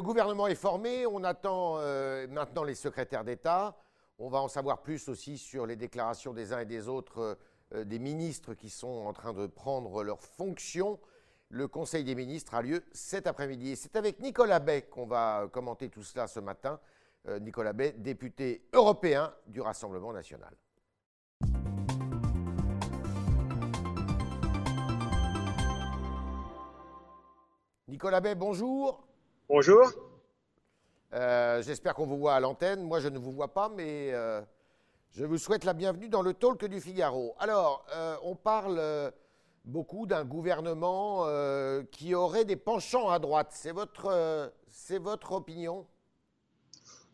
Le gouvernement est formé, on attend euh, maintenant les secrétaires d'État. On va en savoir plus aussi sur les déclarations des uns et des autres euh, euh, des ministres qui sont en train de prendre leurs fonctions. Le Conseil des ministres a lieu cet après-midi. C'est avec Nicolas Bay qu'on va commenter tout cela ce matin. Nicolas Bay, député européen du Rassemblement national. Nicolas Bay, bonjour. Bonjour. Euh, j'espère qu'on vous voit à l'antenne. Moi, je ne vous vois pas, mais euh, je vous souhaite la bienvenue dans le talk du Figaro. Alors, euh, on parle beaucoup d'un gouvernement qui aurait des penchants à droite. C'est votre, c'est votre opinion?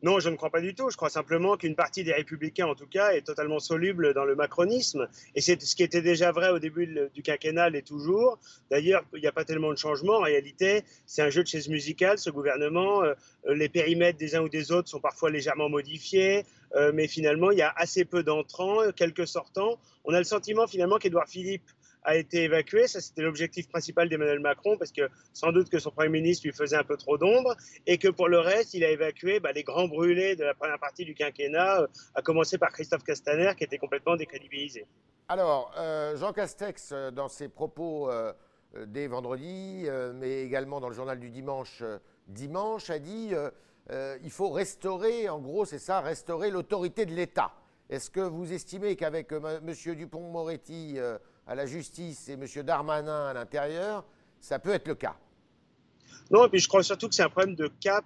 Non, je ne crois pas du tout. Je crois simplement qu'une partie des républicains, en tout cas, est totalement soluble dans le macronisme. Et c'est ce qui était déjà vrai au début du quinquennat et toujours. D'ailleurs, il n'y a pas tellement de changement. En réalité, c'est un jeu de chaise musicale, ce gouvernement. Euh, les périmètres des uns ou des autres sont parfois légèrement modifiés. Euh, mais finalement, il y a assez peu d'entrants, quelques sortants. On a le sentiment finalement qu'Édouard Philippe a été évacué. Ça, c'était l'objectif principal d'Emmanuel Macron, parce que sans doute que son Premier ministre lui faisait un peu trop d'ombre, et que pour le reste, il a évacué bah, les grands brûlés de la première partie du quinquennat, euh, à commencer par Christophe Castaner, qui était complètement décrédibilisé. Alors, euh, Jean Castex, euh, dans ses propos dès vendredi, mais également dans le journal du dimanche, dimanche, a dit il faut restaurer, en gros, c'est ça, restaurer l'autorité de l'État. Est-ce que vous estimez qu'avec M. Dupont-Moretti à la justice et M. Darmanin à l'intérieur, ça peut être le cas. Non, et puis je crois surtout que c'est un problème de cap,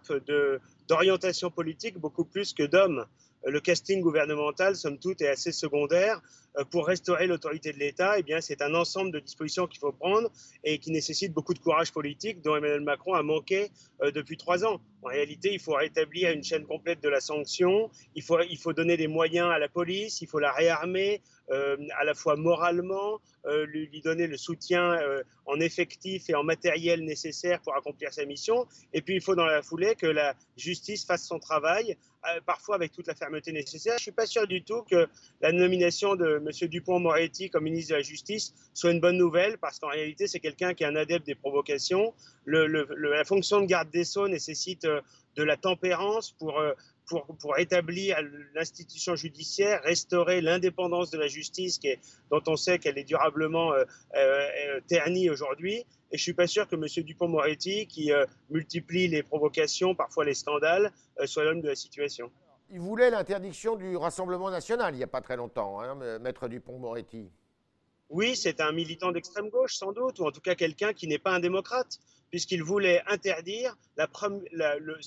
d'orientation politique beaucoup plus que d'hommes. Le casting gouvernemental, somme toute, est assez secondaire. Euh, pour restaurer l'autorité de l'État, eh bien, c'est un ensemble de dispositions qu'il faut prendre et qui nécessitent beaucoup de courage politique dont Emmanuel Macron a manqué euh, depuis trois ans. En réalité, il faut rétablir une chaîne complète de la sanction, il faut, donner des moyens à la police, il faut la réarmer, euh, à la fois moralement, euh, lui, donner le soutien euh, en effectif et en matériel nécessaire pour accomplir sa mission. Et puis il faut dans la foulée que la justice fasse son travail, parfois avec toute la fermeté nécessaire. Je ne suis pas sûr du tout que la nomination de M. Dupont-Moretti comme ministre de la Justice soit une bonne nouvelle, parce qu'en réalité c'est quelqu'un qui est un adepte des provocations. La fonction de garde des Sceaux nécessite de la tempérance pour pour, pour établir l'institution judiciaire, restaurer l'indépendance de la justice qui est, dont on sait qu'elle est durablement euh, euh, ternie aujourd'hui. Et je suis pas sûr que M. Dupont-Moretti, qui euh, multiplie les provocations, parfois les scandales, soit l'homme de la situation. Il voulait l'interdiction du Rassemblement national il n'y a pas très longtemps, hein, Maître Dupont-Moretti. Oui, c'est un militant d'extrême gauche, sans doute, ou en tout cas quelqu'un qui n'est pas un démocrate puisqu'il voulait interdire la, le,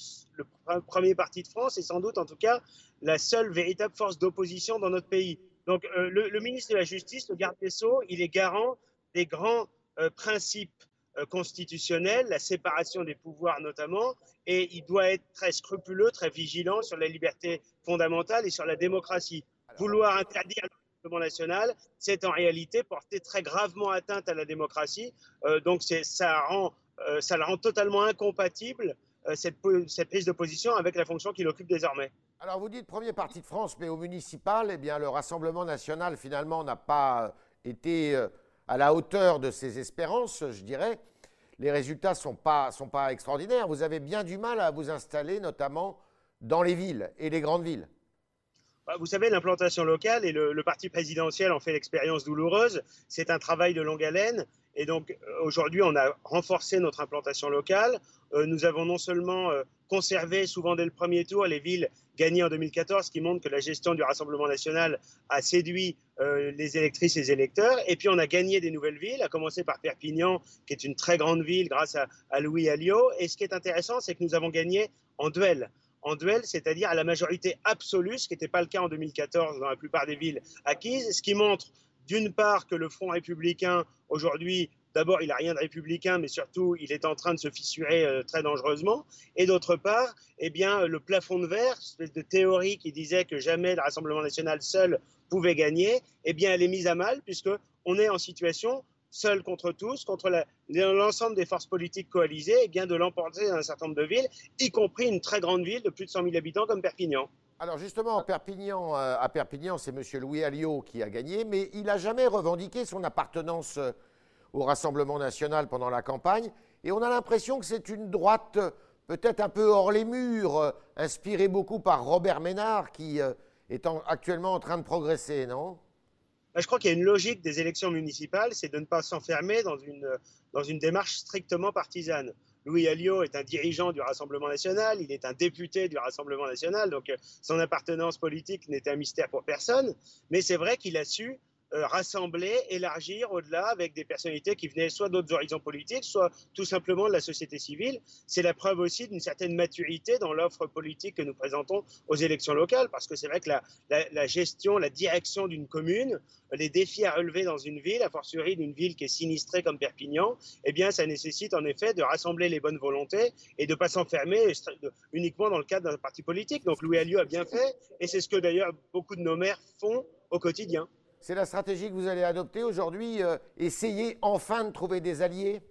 premier parti de France et sans doute en tout cas la seule véritable force d'opposition dans notre pays. Donc euh, le, ministre de la Justice, le garde des Sceaux, il est garant des grands euh, principes euh, constitutionnels, la séparation des pouvoirs notamment, et il doit être très scrupuleux, très vigilant sur la liberté fondamentale et sur la démocratie. Vouloir interdire national, c'est en réalité porter très gravement atteinte à la démocratie. donc ça rend ça la rend totalement incompatible, euh, cette, prise de position, avec la fonction qu'il occupe désormais. Alors vous dites premier parti de France, mais au municipal, eh bien, le Rassemblement national, finalement, n'a pas été euh, à la hauteur de ses espérances, je dirais. Les résultats ne sont pas, sont pas extraordinaires. Vous avez bien du mal à vous installer, notamment dans les villes et les grandes villes. Bah, vous savez, l'implantation locale, et le, parti présidentiel en fait l'expérience douloureuse, c'est un travail de longue haleine. Et donc euh, aujourd'hui, on a renforcé notre implantation locale. Euh, nous avons non seulement euh, conservé, souvent dès le premier tour, les villes gagnées en 2014, ce qui montre que la gestion du Rassemblement national a séduit les électrices et les électeurs. Et puis on a gagné des nouvelles villes, à commencer par Perpignan, qui est une très grande ville grâce à, à Louis Alliot. Et ce qui est intéressant, c'est que nous avons gagné en duel en duel, c'est-à-dire à la majorité absolue, ce qui n'était pas le cas en 2014 dans la plupart des villes acquises, ce qui montre d'une part que le Front républicain, aujourd'hui, d'abord, il n'a rien de républicain, mais surtout, il est en train de se fissurer euh, très dangereusement. Et d'autre part, eh bien, le plafond de verre, espèce de théorie qui disait que jamais le Rassemblement national seul pouvait gagner, eh bien, elle est mise à mal, puisque on est en situation seul contre tous, contre l'ensemble des forces politiques coalisées, et bien de l'emporter dans un certain nombre de villes, y compris une très grande ville de plus de 100 000 habitants comme Perpignan. Alors justement, euh, à Perpignan, c'est M. Louis Alliot qui a gagné, mais il n'a jamais revendiqué son appartenance euh, au Rassemblement national pendant la campagne, et on a l'impression que c'est une droite peut-être un peu hors les murs, inspiré beaucoup par Robert Ménard, qui est actuellement en train de progresser, non? Bah, je crois qu'il y a une logique des élections municipales, c'est de ne pas s'enfermer dans une, dans une démarche strictement partisane. Louis Alliot est un dirigeant du Rassemblement national, il est un député du Rassemblement national, donc son appartenance politique n'était un mystère pour personne, mais c'est vrai qu'il a su euh, rassembler, élargir au-delà avec des personnalités qui venaient soit d'autres horizons politiques, soit tout simplement de la société civile. C'est la preuve aussi d'une certaine maturité dans l'offre politique que nous présentons aux élections locales, parce que c'est vrai que la, gestion, la direction d'une commune, les défis à relever dans une ville, a fortiori d'une ville qui est sinistrée comme Perpignan, eh bien, ça nécessite en effet de rassembler les bonnes volontés et de ne pas s'enfermer uniquement dans le cadre d'un parti politique. Donc Louis Alliot a bien fait, et c'est ce que d'ailleurs beaucoup de nos maires font au quotidien. C'est la stratégie que vous allez adopter aujourd'hui, euh, essayer enfin de trouver des alliés?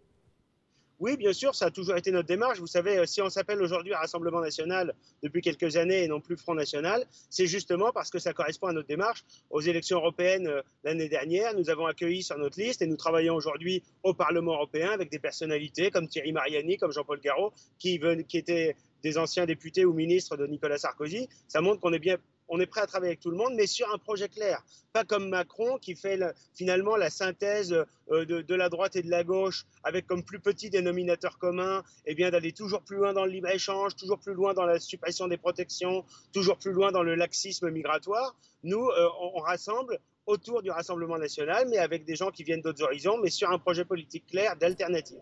Oui, bien sûr, ça a toujours été notre démarche. Vous savez, euh, si on s'appelle aujourd'hui Rassemblement national depuis quelques années et non plus Front national, c'est justement parce que ça correspond à notre démarche. Aux élections européennes euh, l'année dernière, nous avons accueilli sur notre liste et nous travaillons aujourd'hui au Parlement européen avec des personnalités comme Thierry Mariani, comme Jean-Paul Garot, qui, qui étaient des anciens députés ou ministres de Nicolas Sarkozy. Ça montre qu'on est bien on est prêt à travailler avec tout le monde, mais sur un projet clair. Pas comme Macron qui fait finalement la synthèse euh, de, la droite et de la gauche avec comme plus petit dénominateur commun eh bien d'aller toujours plus loin dans le libre-échange, toujours plus loin dans la suppression des protections, toujours plus loin dans le laxisme migratoire. Nous, euh, on, rassemble autour du Rassemblement national, mais avec des gens qui viennent d'autres horizons, mais sur un projet politique clair d'alternative.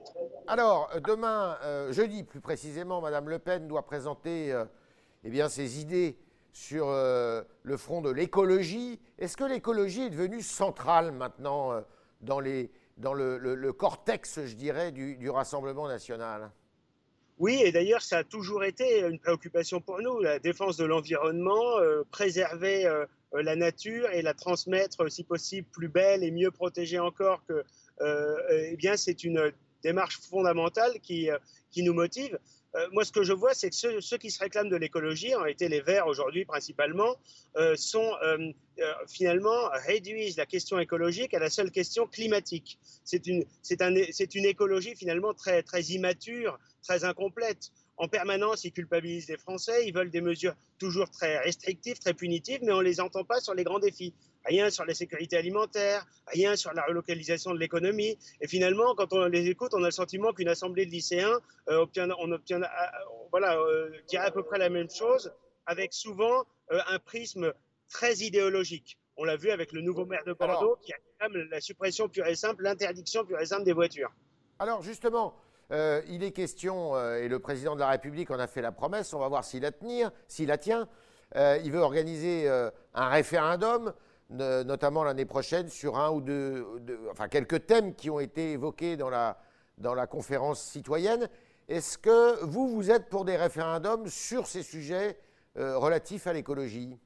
Alors, euh, demain, jeudi plus précisément, Madame Le Pen doit présenter eh bien, ses idées sur euh, le front de l'écologie. Est-ce que l'écologie est devenue centrale maintenant euh, dans, le, cortex, je dirais, du, Rassemblement national? Oui, et d'ailleurs, ça a toujours été une préoccupation pour nous, la défense de l'environnement, euh, préserver la nature et la transmettre, si possible, plus belle et mieux protégée encore eh bien, c'est une démarche fondamentale qui nous motive. Euh, moi, ce que je vois, c'est que ceux, qui se réclament de l'écologie, en été les Verts aujourd'hui principalement, euh, sont euh, finalement réduisent la question écologique à la seule question climatique. C'est une, un, une écologie finalement très, très immature, très incomplète. En permanence, ils culpabilisent les Français, ils veulent des mesures toujours très restrictives, très punitives, mais on ne les entend pas sur les grands défis rien sur la sécurité alimentaire, rien sur la relocalisation de l'économie. Et finalement, quand on les écoute, on a le sentiment qu'une assemblée de lycéens euh, obtient, on obtient, euh, voilà, euh, dirait à peu près la même chose, avec souvent un prisme très idéologique. On l'a vu avec le nouveau maire de Bordeaux qui réclame la suppression pure et simple, l'interdiction pure et simple des voitures. Alors justement, il est question, et le président de la République en a fait la promesse, on va voir s'il la, la tient, il veut organiser un référendum notamment l'année prochaine, sur un ou deux, enfin quelques thèmes qui ont été évoqués dans la, dans la conférence citoyenne. Est-ce que vous, vous êtes pour des référendums sur ces sujets euh, relatifs à l'écologie?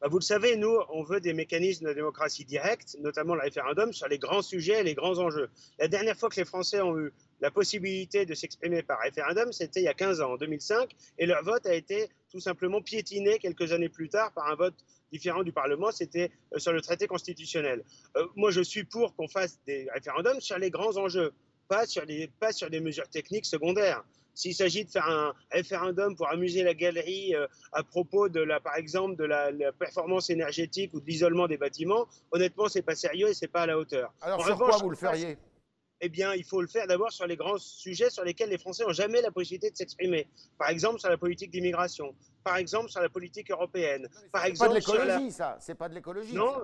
Bah, vous le savez, nous, on veut des mécanismes de démocratie directe, notamment le référendum, sur les grands sujets et les grands enjeux. La dernière fois que les Français ont eu la possibilité de s'exprimer par référendum, c'était il y a 15 ans, en 2005, et leur vote a été tout simplement piétiné quelques années plus tard par un vote différent du Parlement, c'était euh, sur le traité constitutionnel. Euh, moi, je suis pour qu'on fasse des référendums sur les grands enjeux, pas sur, les, pas sur des mesures techniques secondaires. S'il s'agit de faire un référendum pour amuser la galerie euh, à propos de la, par exemple, de la, performance énergétique ou de l'isolement des bâtiments, honnêtement, c'est pas sérieux et c'est pas à la hauteur. Alors sur quoi vous le feriez? Eh bien, il faut le faire d'abord sur les grands sujets sur lesquels les Français n'ont jamais la possibilité de s'exprimer. Par exemple, sur la politique d'immigration. Par exemple, sur la politique européenne. Par exemple, pas de l'écologie, ça. C'est pas de l'écologie. Non.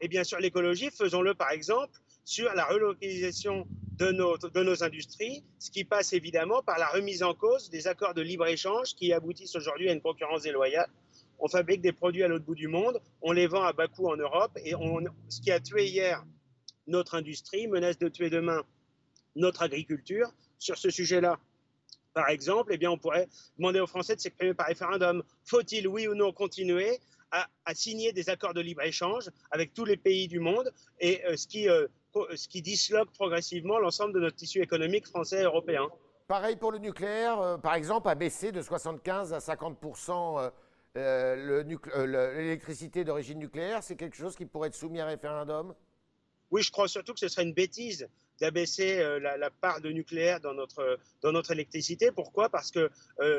Eh bien, sur l'écologie, faisons-le par exemple sur la relocalisation de nos, industries, ce qui passe évidemment par la remise en cause des accords de libre-échange qui aboutissent aujourd'hui à une concurrence déloyale. On fabrique des produits à l'autre bout du monde, on les vend à bas coût en Europe, et ce qui a tué hier notre industrie, menace de tuer demain notre agriculture. Sur ce sujet-là, par exemple, eh bien, on pourrait demander aux Français de s'exprimer par référendum. Faut-il, oui ou non, continuer à, signer des accords de libre-échange avec tous les pays du monde et euh, ce, qui, euh, ce qui disloque progressivement l'ensemble de notre tissu économique français et européen. Pareil pour le nucléaire, euh, par exemple, a baissé de 75 à 50 l'électricité d'origine nucléaire, c'est quelque chose qui pourrait être soumis à référendum? Oui, je crois surtout que ce serait une bêtise d'abaisser la, part de nucléaire dans notre, dans notre électricité. Pourquoi? Parce que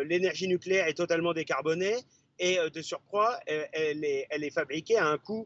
l'énergie nucléaire est totalement décarbonée et de surcroît, elle est, elle est fabriquée à un coût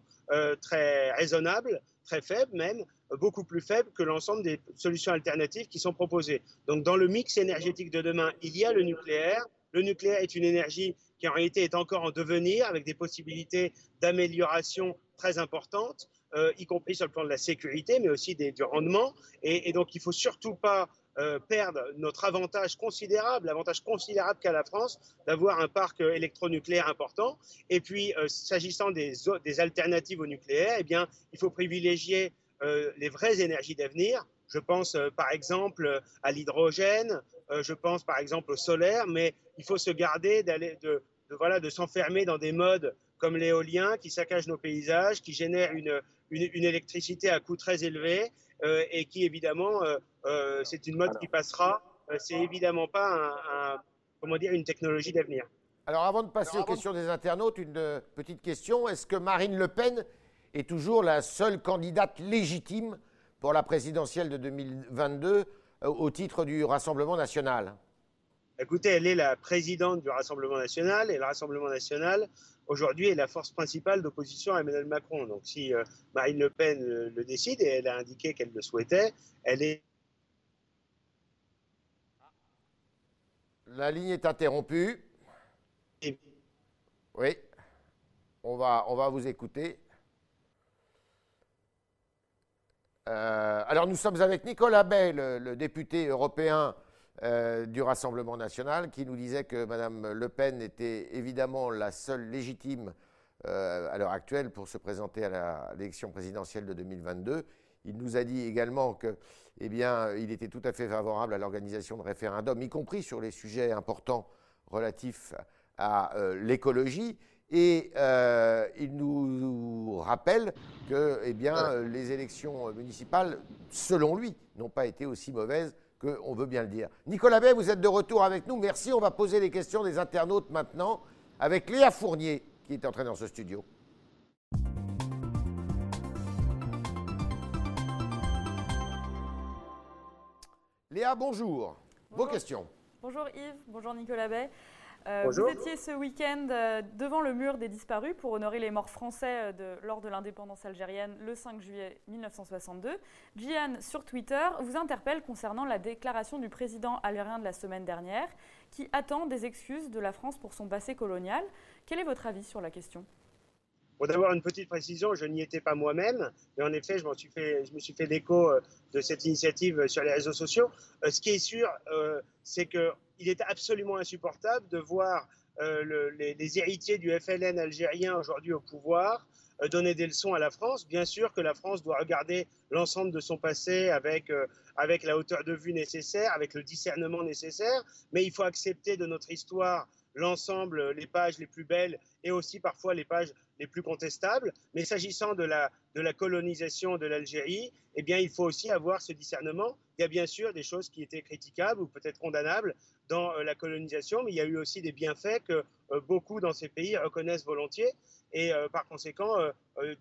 très raisonnable, très faible même, beaucoup plus faible que l'ensemble des solutions alternatives qui sont proposées. Donc dans le mix énergétique de demain, il y a le nucléaire. Le nucléaire est une énergie qui en réalité est encore en devenir avec des possibilités d'amélioration très importantes, euh, y compris sur le plan de la sécurité, mais aussi des, du rendement. Et, donc il ne faut surtout pas euh, perdre notre avantage considérable, l'avantage considérable qu'a la France d'avoir un parc électronucléaire important. Et puis, euh, s'agissant des, alternatives au nucléaire, eh bien, il faut privilégier euh, les vraies énergies d'avenir. Je pense euh, par exemple à l'hydrogène, euh, je pense par exemple au solaire, mais il faut se garder d'aller de, voilà de s'enfermer dans des modes comme l'éolien qui saccagent nos paysages, qui génèrent une, une, électricité à coût très élevé et qui évidemment c'est une mode qui passera. c'est évidemment pas un, comment dire une technologie d'avenir. Alors avant de passer aux questions des internautes, une petite question. Est-ce que Marine Le Pen est toujours la seule candidate légitime pour la présidentielle de 2022 euh, au titre du Rassemblement national? Écoutez, elle est la présidente du Rassemblement national et le Rassemblement national, aujourd'hui, est la force principale d'opposition à Emmanuel Macron. Donc si euh, Marine Le Pen le, décide, et elle a indiqué qu'elle le souhaitait, elle est... La ligne est interrompue. Oui, on va, on va vous écouter. Euh, alors nous sommes avec Nicolas Bay, le, député européen euh, du Rassemblement national, qui nous disait que Mme Le Pen était évidemment la seule légitime euh, à l'heure actuelle pour se présenter à l'élection présidentielle de 2022. Il nous a dit également que, eh bien, il était tout à fait favorable à l'organisation de référendums, y compris sur les sujets importants relatifs à l'écologie. Et euh, il nous rappelle que eh bien, les élections municipales, selon lui, n'ont pas été aussi mauvaises qu'on veut bien le dire. Nicolas Bay, vous êtes de retour avec nous. Merci. On va poser les questions des internautes maintenant avec Léa Fournier, qui est entrée dans ce studio. Léa, bonjour. bonjour. Vos questions. Bonjour Yves, bonjour Nicolas Bay. Euh, vous étiez ce week-end euh, devant le mur des disparus pour honorer les morts français euh, lors de l'indépendance algérienne le 5 juillet 1962. Gian, sur Twitter, vous interpelle concernant la déclaration du président algérien de la semaine dernière qui attend des excuses de la France pour son passé colonial. Quel est votre avis sur la question? Pour d'abord une petite précision, je n'y étais pas moi-même, mais en effet, je, suis fait, je me suis fait l'écho de cette initiative sur les réseaux sociaux. Ce qui est sûr, c'est que il est absolument insupportable de voir euh, les, héritiers du FLN algérien aujourd'hui au pouvoir euh, donner des leçons à la France. Bien sûr que la France doit regarder l'ensemble de son passé avec, euh, avec la hauteur de vue nécessaire, avec le discernement nécessaire, mais il faut accepter de notre histoire l'ensemble, les pages les plus belles et aussi parfois les pages les plus contestables. Mais s'agissant de la, colonisation de l'Algérie, eh bien, il faut aussi avoir ce discernement. Il y a bien sûr des choses qui étaient critiquables ou peut-être condamnables dans euh, la colonisation, mais il y a eu aussi des bienfaits que euh, beaucoup dans ces pays reconnaissent volontiers. Et euh, par conséquent,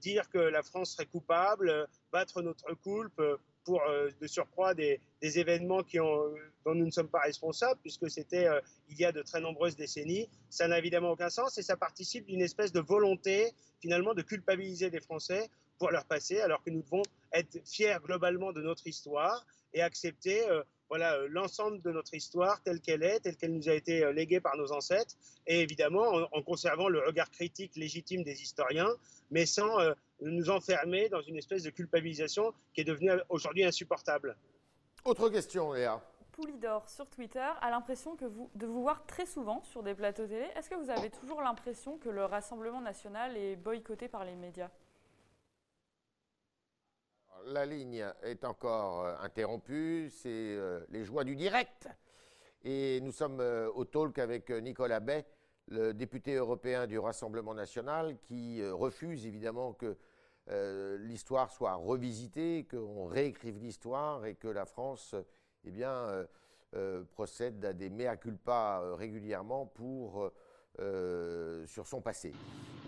dire que la France serait coupable, battre notre coulpe pour de surcroît des, événements qui ont, dont nous ne sommes pas responsables, puisque c'était il y a de très nombreuses décennies, ça n'a évidemment aucun sens et ça participe d'une espèce de volonté finalement de culpabiliser les Français pour leur passé, alors que nous devons être fiers globalement de notre histoire et accepter voilà euh, l'ensemble de notre histoire telle qu'elle est, telle qu'elle nous a été euh, léguée par nos ancêtres, et évidemment en, conservant le regard critique légitime des historiens, mais sans euh, nous enfermer dans une espèce de culpabilisation qui est devenue aujourd'hui insupportable. Autre question, Léa. Poulidor sur Twitter a l'impression que vous, de vous voir très souvent sur des plateaux télé. Est-ce que vous avez toujours l'impression que le Rassemblement national est boycotté par les médias? La ligne est encore euh, interrompue, c'est euh, les joies du direct. Et nous sommes euh, au talk avec Nicolas Bay, le député européen du Rassemblement national, qui refuse évidemment que l'histoire soit revisitée, qu'on réécrive l'histoire et que la France eh bien, procède à des mea culpa régulièrement pour sur son passé.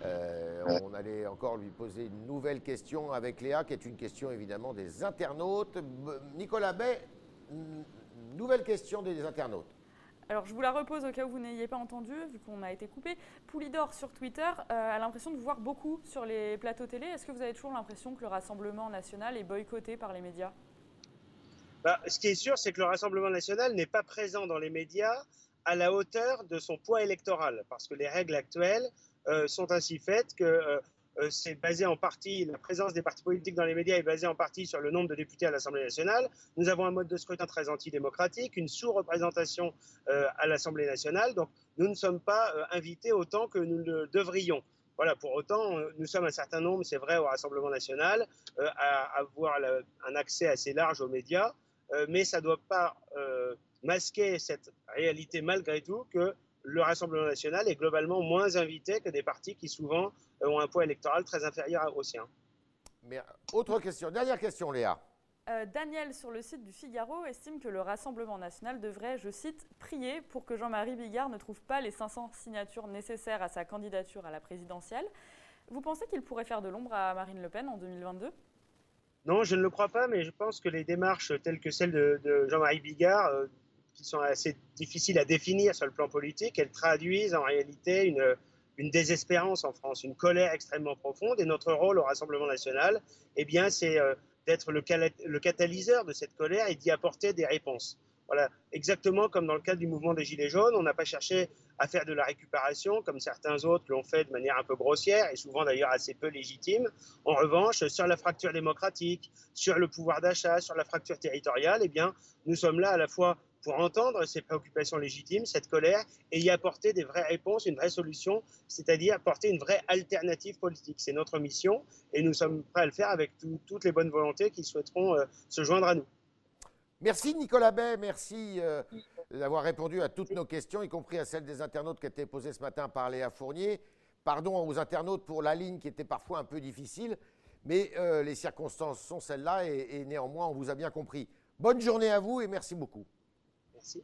on allait encore lui poser une nouvelle question avec Léa, qui est une question évidemment des internautes. Nicolas Bay, nouvelle question des internautes. Alors, je vous la repose au cas où vous n'ayez pas entendu, vu qu'on a été coupé. Poulidor sur Twitter euh, a l'impression de vous voir beaucoup sur les plateaux télé. Est-ce que vous avez toujours l'impression que le Rassemblement national est boycotté par les médias? Bah, Ce qui est sûr, c'est que le Rassemblement national n'est pas présent dans les médias à la hauteur de son poids électoral, parce que les règles actuelles euh, sont ainsi faites que euh, euh, c'est basé en partie, la présence des partis politiques dans les médias est basée en partie sur le nombre de députés à l'Assemblée nationale. Nous avons un mode de scrutin très antidémocratique, une sous-représentation à l'Assemblée nationale. Donc, nous ne sommes pas invités autant que nous le devrions. Voilà, pour autant, nous sommes un certain nombre, c'est vrai, au Rassemblement national, à avoir un accès assez large aux médias, mais ça ne doit pas masquer cette réalité malgré tout que le Rassemblement national est globalement moins invité que des partis qui souvent euh, ont un poids électoral très inférieur au sien. Mais autre question, dernière question Léa. Euh, Daniel, sur le site du Figaro, estime que le Rassemblement national devrait, je cite, prier pour que Jean-Marie Bigard ne trouve pas les 500 signatures nécessaires à sa candidature à la présidentielle. Vous pensez qu'il pourrait faire de l'ombre à Marine Le Pen en 2022 Non, je ne le crois pas, mais je pense que les démarches telles que celles de, Jean-Marie Bigard euh, qui sont assez difficiles à définir sur le plan politique, elles traduisent en réalité une, une désespérance en France, une colère extrêmement profonde. Et notre rôle au Rassemblement national, eh bien, c'est euh, d'être le, catalyseur de cette colère et d'y apporter des réponses. Voilà, exactement comme dans le cadre du mouvement des Gilets jaunes, on n'a pas cherché à faire de la récupération comme certains autres l'ont fait de manière un peu grossière et souvent d'ailleurs assez peu légitime. En revanche, sur la fracture démocratique, sur le pouvoir d'achat, sur la fracture territoriale, eh bien, nous sommes là à la fois pour entendre ces préoccupations légitimes, cette colère, et y apporter des vraies réponses, une vraie solution, c'est-à-dire apporter une vraie alternative politique. C'est notre mission et nous sommes prêts à le faire avec toutes les bonnes volontés qui souhaiteront euh, se joindre à nous. Merci Nicolas Bay, merci euh, d'avoir répondu à toutes nos questions, y compris à celles des internautes qui étaient posées ce matin par Léa Fournier. Pardon aux internautes pour la ligne qui était parfois un peu difficile, mais euh, les circonstances sont celles-là et néanmoins on vous a bien compris. Bonne journée à vous et merci beaucoup. Merci.